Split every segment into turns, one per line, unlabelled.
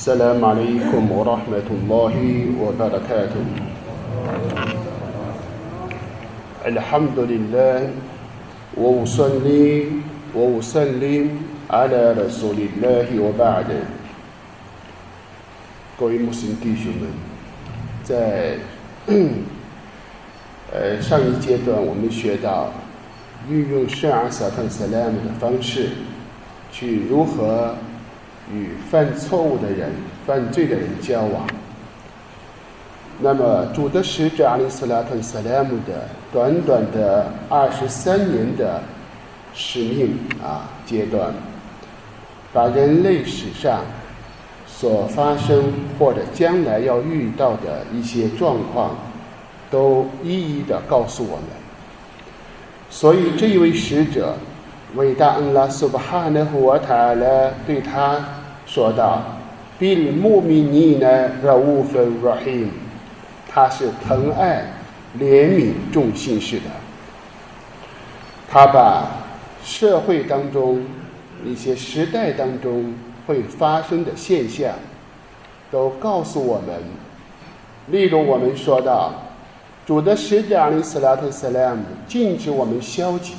السلام عليكم ورحمة الله وبركاته الحمد لله وأصلي وأسلم على رسول الله وبعد 各位穆斯林弟兄们，在呃上一阶段我们学到运用圣阿萨特萨拉姆的方式，去如何 与犯错误的人、犯罪的人交往。那么主的使者阿里斯拉特萨莱姆的短短的二十三年的使命啊阶段，把人类史上所发生或者将来要遇到的一些状况，都一一的告诉我们。所以这一位使者，伟大安拉苏巴哈纳胡瓦塔勒对他说道：“bil mu'minina raufur rahim。”他是疼爱、怜悯众信士的。他把社会当中一些时代当中会发生的现象，都告诉我们。例如，我们说到，主的使者阿里斯拉特斯拉姆禁止我们消极，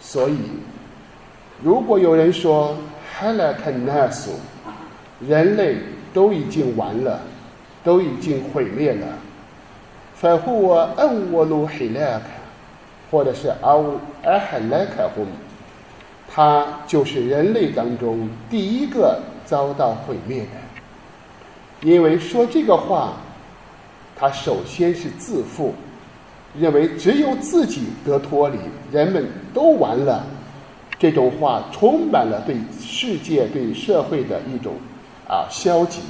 所以，如果有人说哈拉肯纳苏，人类都已经完了，都已经毁灭了。反护我恩我鲁黑拉克，或者是阿乌阿海拉克姆，他就是人类当中第一个遭到毁灭的。因为说这个话，他首先是自负，认为只有自己得脱离，人们都完了。这种话充满了对世界、对社会的一种啊消极。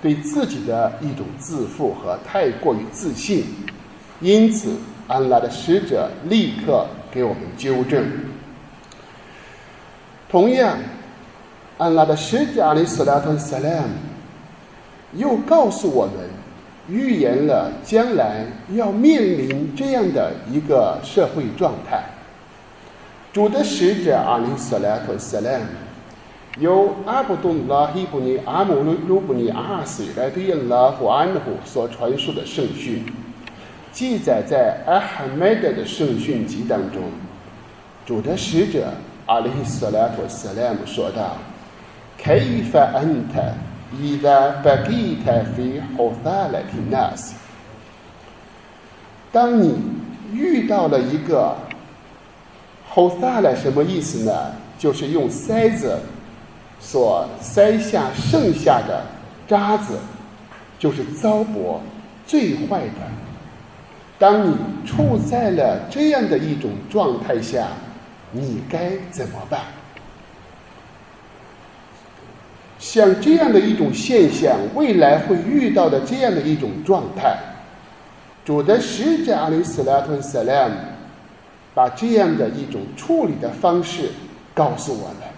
对自己的一种自负和太过于自信，因此安拉的使者立刻给我们纠正。同样，安拉的使者阿里斯拉特萨拉姆又告诉我们，预言了将来要面临这样的一个社会状态。主的使者阿里斯拉特萨拉姆。由阿卜杜拉希布尼阿姆鲁鲁布尼阿斯来对应拉胡安胡所传述的圣训，记载在阿哈迈德的圣训集当中。主的使者阿里斯拉图斯拉姆说道：“كيف أنت إذا بقيت في حثالة الناس？” 当你遇到了一个 Hosala 什么意思呢？就是用塞子所塞下剩下的渣子，就是糟粕，最坏的。当你处在了这样的一种状态下，你该怎么办？像这样的一种现象，未来会遇到的这样的一种状态，主的使者阿里斯拉图·斯莱姆。把这样的一种处理的方式告诉我们。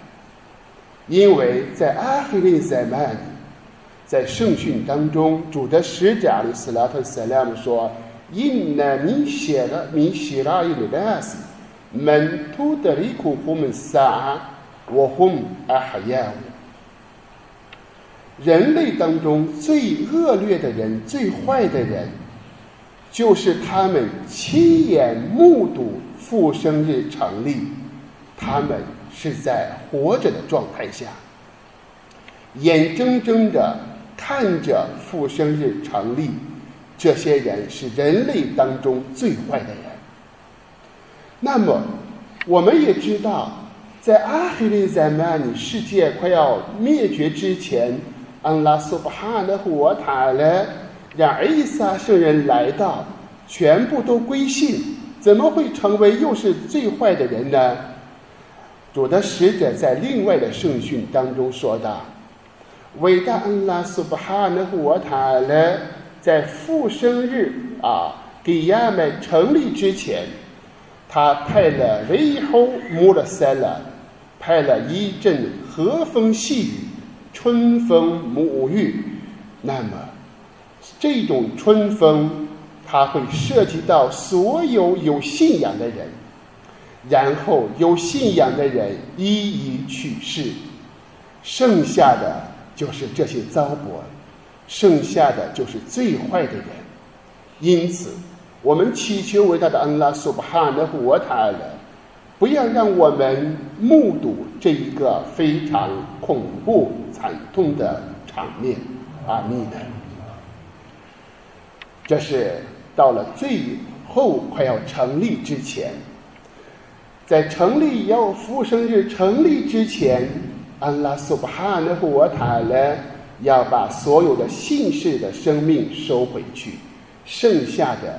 因为在阿黑利塞曼，在圣训当中，主的使者阿里斯拉特塞拉姆说：“因那米写了米写拉伊的拉斯，门徒的里库胡们撒，我轰阿哈亚人类当中最恶劣的人、最坏的人，就是他们亲眼目睹复生日成立，他们。”是在活着的状态下，眼睁睁的看着复生日成立，这些人是人类当中最坏的人。那么，我们也知道，在阿黑利在曼尼世界快要灭绝之前，安拉苏巴哈的火塔勒让伊萨圣人来到，全部都归信，怎么会成为又是最坏的人呢？主的使者在另外的圣训当中说道：“伟大安拉苏巴哈纳胡瓦塔勒在复生日啊，给亚美成立之前，他派了雷吼穆勒塞勒，派了一阵和风细雨，春风沐浴。那么，这种春风，它会涉及到所有有信仰的人。”然后有信仰的人一一去世，剩下的就是这些糟粕，剩下的就是最坏的人。因此，我们祈求伟大的安拉苏巴哈纳胡塔尔，不要让我们目睹这一个非常恐怖、惨痛的场面。阿弥陀。这是到了最后快要成立之前，在成立要复生日成立之前，安拉苏巴哈纳胡瓦塔勒要把所有的信士的生命收回去，剩下的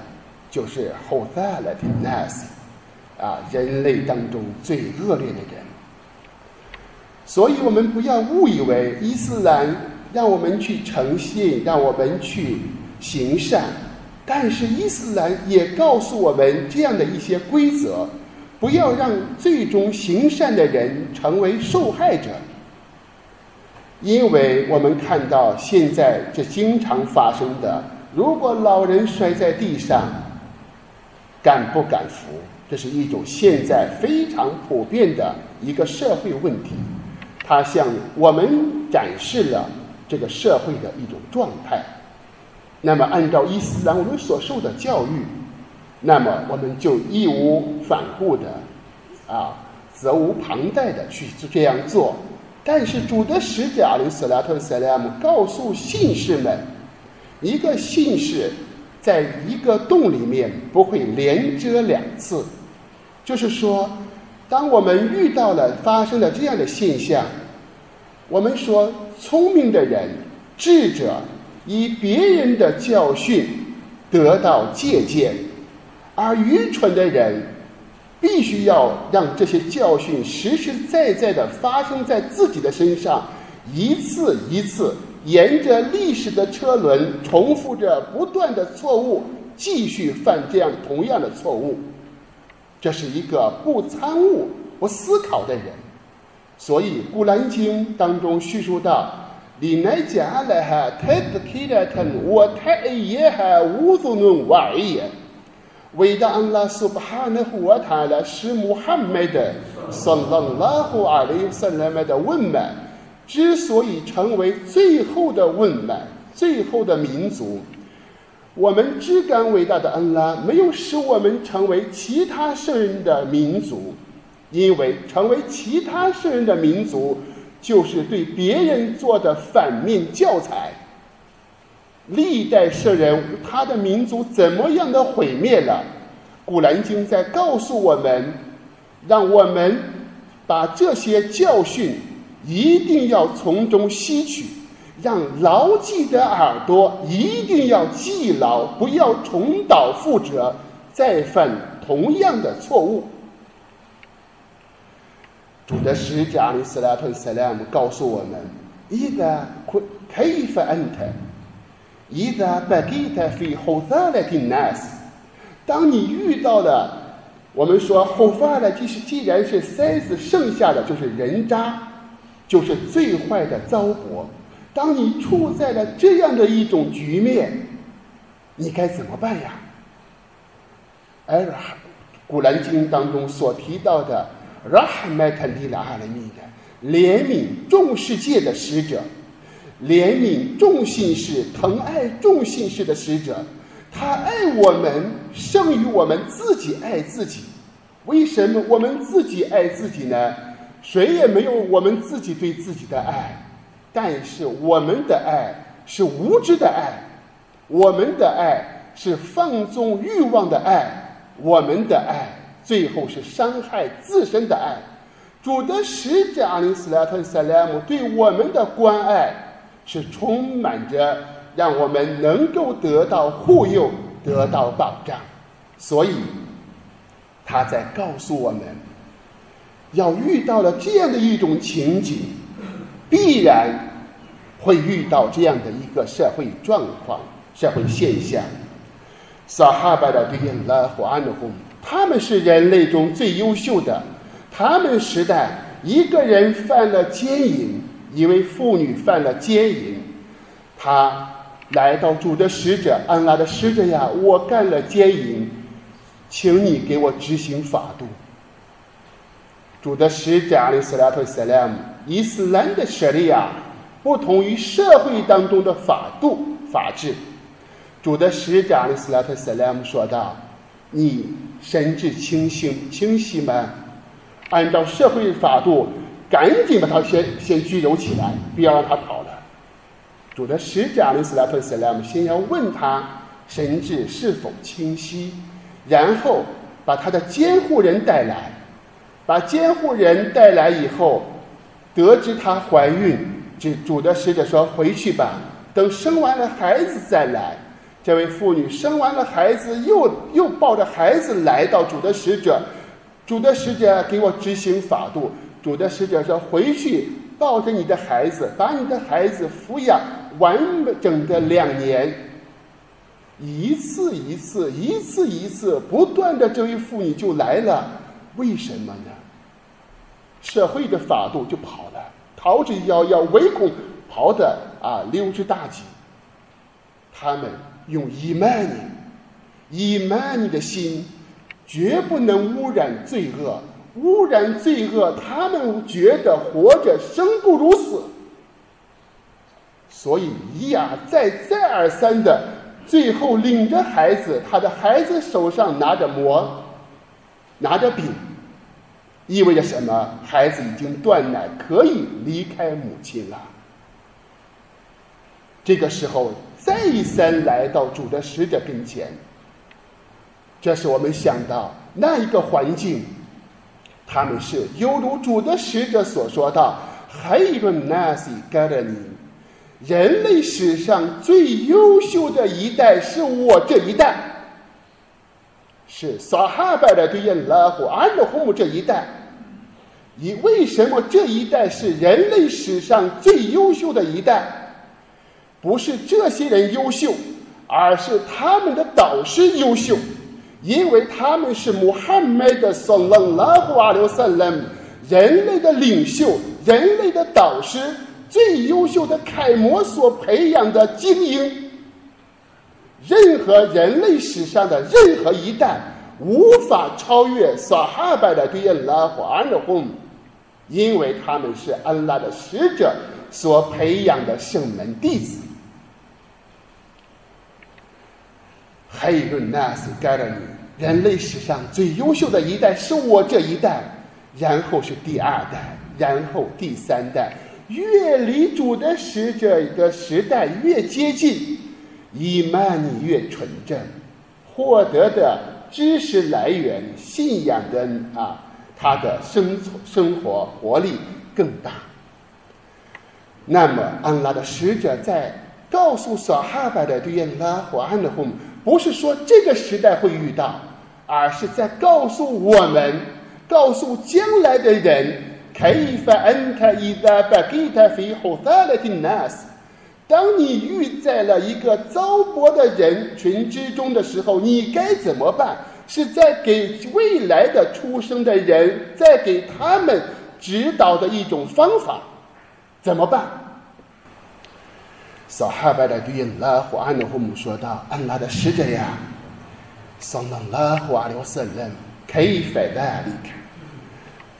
就是后代了的 nas，啊，人类当中最恶劣的人。所以我们不要误以为伊斯兰让我们去诚信，让我们去。行善，但是伊斯兰也告诉我们这样的一些规则：不要让最终行善的人成为受害者。因为我们看到现在这经常发生的，如果老人摔在地上，敢不敢扶？这是一种现在非常普遍的一个社会问题，它向我们展示了这个社会的一种状态。那么，按照伊斯兰我们所受的教育，那么我们就义无反顾的，啊，责无旁贷的去做这样做。但是主的使者阿里斯拉特塞拉姆告诉信士们，一个信士在一个洞里面不会连遮两次，就是说，当我们遇到了发生了这样的现象，我们说聪明的人、智者。以别人的教训得到借鉴，而愚蠢的人必须要让这些教训实实在在的发生在自己的身上，一次一次沿着历史的车轮重复着不断的错误，继续犯这样同样的错误。这是一个不参悟、不思考的人。所以《古兰经》当中叙述到。لنجعلها تذكرة وتأيها أذن واعية 伟大安拉苏巴哈纳胡瓦塔拉是穆罕默德萨拉拉胡阿里萨拉麦的问满，之所以成为最后的问满、最后的民族，我们只感伟大的安拉没有使我们成为其他圣人的民族，因为成为其他圣人的民族。 就是对别人做的反面教材。历代圣人他的民族怎么样的毁灭了？古兰经在告诉我们，让我们把这些教训一定要从中吸取，让牢记的耳朵一定要记牢，不要重蹈覆辙，再犯同样的错误。主的使者阿里斯拉特塞拉姆告诉我们：“伊达库凯弗恩特，伊达巴吉特费后发来的纳斯。当你遇到了，我们说后发来，即是既然是塞子，剩下的就是人渣，就是最坏的糟粕。当你处在了这样的一种局面，你该怎么办呀？”而《古兰经》当中所提到的。拉哈麦肯利拉阿拉米的怜悯众世界的使者，怜悯众信士、疼爱众信士的使者，他爱我们胜于我们自己爱自己。为什么我们自己爱自己呢？谁也没有我们自己对自己的爱，但是我们的爱是无知的爱，我们的爱是放纵欲望的爱，我们的爱。最后是伤害自身的爱，主的使者阿里斯莱特萨拉姆对我们的关爱是充满着让我们能够得到护佑、得到保障，所以他在告诉我们，要遇到了这样的一种情景，必然会遇到这样的一个社会状况、社会现象。撒哈巴的对应拉胡安的呼。他们是人类中最优秀的。他们时代，一个人犯了奸淫，一位妇女犯了奸淫，他来到主的使者安拉的使者呀，我干了奸淫，请你给我执行法度。主的使者阿里斯拉特塞莱姆，伊斯兰的舍利亚不同于社会当中的法度法治。主的使者阿里斯拉特塞莱姆说道：“你神志清醒清晰吗？按照社会法度，赶紧把他先先拘留起来，不要让他跑了。”主的使者阿里斯拉特塞莱姆先要问他神志是否清晰，然后把他的监护人带来，把监护人带来以后，得知她怀孕，主主的使者说：“回去吧，等生完了孩子再来。”这位妇女生完了孩子，又又抱着孩子来到主的使者，主的使者给我执行法度。主的使者说：“回去抱着你的孩子，把你的孩子抚养完整的两年。”一次一次，一次一次，不断的，这位妇女就来了。为什么呢？社会的法度就跑了，逃之夭夭，唯恐跑的啊溜之大吉。他们。用伊曼尼，伊曼尼的心，绝不能污染罪恶，污染罪恶，他们觉得活着生不如死，所以一而再，再而三的，最后领着孩子，他的孩子手上拿着馍，拿着饼，意味着什么？孩子已经断奶，可以离开母亲了。这个时候。再三来到主的使者跟前，这是我们想到那一个环境，他们是犹如主的使者所说的：“黑伦纳西盖勒尼，人类史上最优秀的一代是我这一代，是撒哈拜的对应拉胡安德胡姆这一代。你为什么这一代是人类史上最优秀的一代？”不是这些人优秀，而是他们的导师优秀，因为他们是穆罕默德所隆拉胡阿留萨勒姆人类的领袖、人类的导师、最优秀的楷模所培养的精英。任何人类史上的任何一代无法超越撒哈巴的对拉胡安的轰，因为他们是安拉的使者所培养的圣门弟子。还有一个 Nas g a l a n 人类史上最优秀的一代是我这一代，然后是第二代，然后第三代，越离主的使者的时代越接近，伊曼尼越纯正，获得的知识来源、信仰的啊，他的生生活活力更大。那么安拉的使者在告诉撒哈巴的对应拉和安的后。不是说这个时代会遇到，而是在告诉我们，告诉将来的人：“كيف أنت إذا بقيت في حثالة الناس？” 当你遇在了一个糟粕的人群之中的时候，你该怎么办？是在给未来的出生的人，在给他们指导的一种方法，怎么办？ 撒哈巴的对应拉胡安的父母说道：“安拉的使者呀，桑当拉胡阿留圣人，可以反弹离开。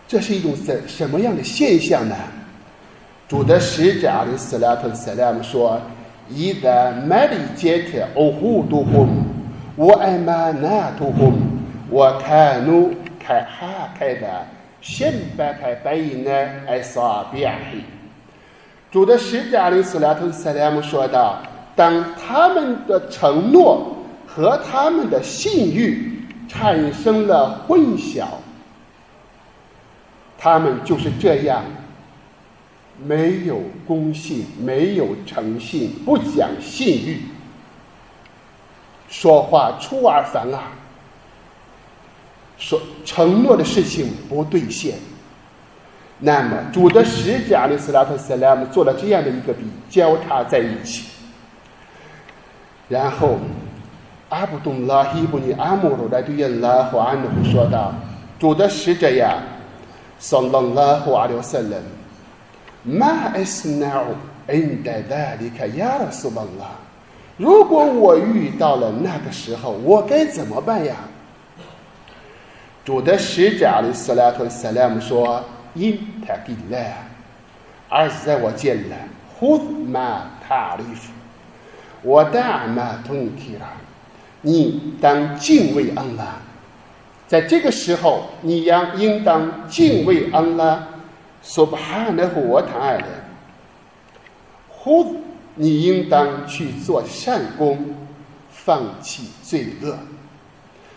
这是一种怎什么样的现象呢？主的使者阿里斯拉特塞拉姆说：‘伊达麦里杰特欧胡杜主的使者阿里斯拉特塞莱姆说道：“当他们的承诺和他们的信誉产生了混淆，他们就是这样，没有公信，没有诚信，不讲信誉，说话出尔反尔，说承诺的事情不兑现。”那么，主的使者阿里斯拉特塞拉姆做了这样的一个比，交叉在一起。然后，阿卜杜拉希布尼阿姆鲁来对拉和安努说道：“主的使者呀，萨拉拉和阿留塞人，马埃斯纳乌恩戴达里卡亚拉苏邦拉，如果我遇到了那个时候，我该怎么办呀？”主的使者阿里斯拉特塞拉姆说。因他给来，儿子在我见来， خذ ما تعرف ودع ما تنكر。你当敬畏安拉，在这个时候，你要应当敬畏安拉，Subhanahu wa Taala。呼，你应当去做善功，放弃罪恶。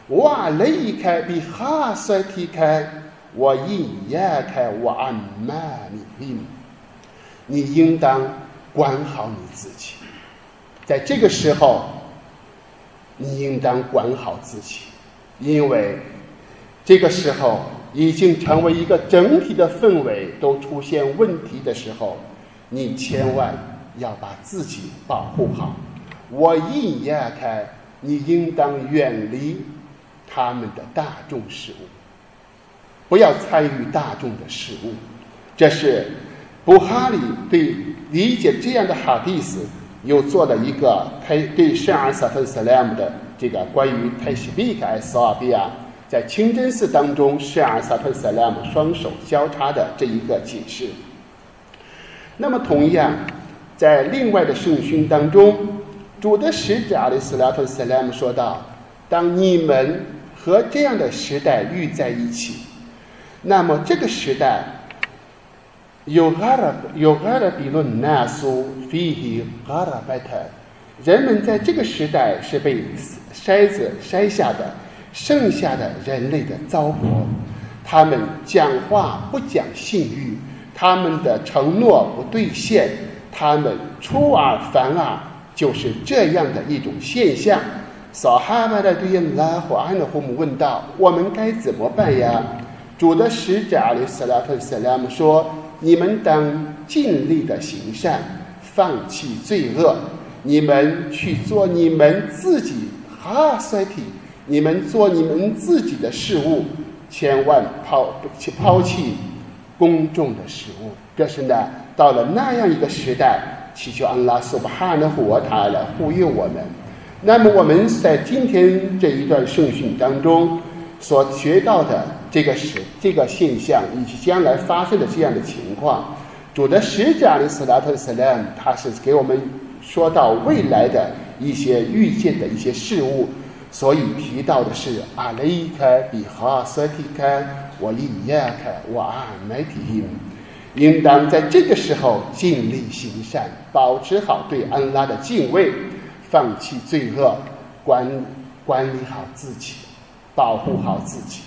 哇雷开比哈塞提开， 我印亚开我安玛尼林。你应当管好你自己，在这个时候。你应当管好自己，因为这个时候已经成为一个整体的氛围都出现问题的时候，你千万要把自己保护好。我一眼开，你应当远离他们的大众事物，不要参与大众的事务。这是布哈里对理解这样的哈迪斯。又做了一个开对圣安萨特萨拉姆的这个关于泰西比克埃斯瓦比亚在清真寺当中圣安萨特萨拉姆双手交叉的这一个解释。那么，同样在另外的圣训当中，主的使者阿里斯拉特萨拉姆说道：“当你们和这样的时代遇在一起，那么这个时代。”有阿拉有阿拉比论纳苏菲希阿拉拜特，人们在这个时代是被筛子筛下的，剩下的人类的糟粕。他们讲话不讲信誉，他们的承诺不兑现，他们出尔反尔，就是这样的一种现象。扫哈巴的对拉和安的父母问道：“我们该怎么办呀？”主的使者阿里斯拉特斯拉姆说。你们当尽力的行善，放弃罪恶。你们去做你们自己哈塞提，你们做你们自己的事物，千万抛去抛弃公众的事物。这是呢，到了那样一个时代，祈求安拉苏巴哈的火塔来护佑我们。那么我们在今天这一段圣训当中所学到的。这个是这个现象以及将来发生的这样的情况，主的使者的斯拉特斯拉姆，他是给我们说到未来的一些预见的一些事物，所以提到的是阿雷开比哈瑟提开，我伊亚开我阿麦提因，应当在这个时候尽力行善，保持好对安拉的敬畏，放弃罪恶，管管理好自己，保护好自己。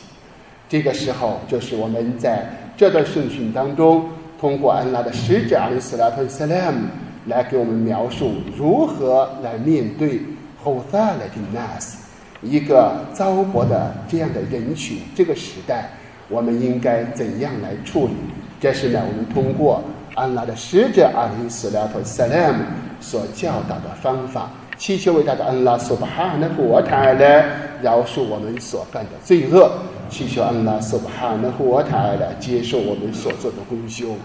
这个时候，就是我们在这段圣训当中，通过安拉的使者阿里斯拉特萨拉姆来给我们描述如何来面对后萨来的纳斯一个糟粕的这样的人群。这个时代，我们应该怎样来处理？这是呢，我们通过安拉的使者阿里斯拉特萨拉姆所教导的方法，祈求伟大的安拉苏巴哈纳国泰来饶恕我们所犯的罪恶。祈求安拉苏巴哈纳胡瓦塔来接受我们所做的功修，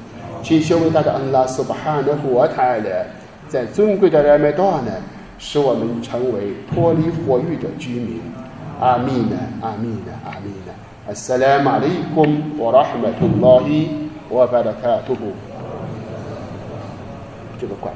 祈求伟大的安拉苏巴哈纳胡瓦塔来在尊贵的拉麦达呢，使我们成为脱离火狱的居民。阿弥呢，阿弥呢，阿弥呢。السلام عليكم ورحمة الله وبركاته 这个管。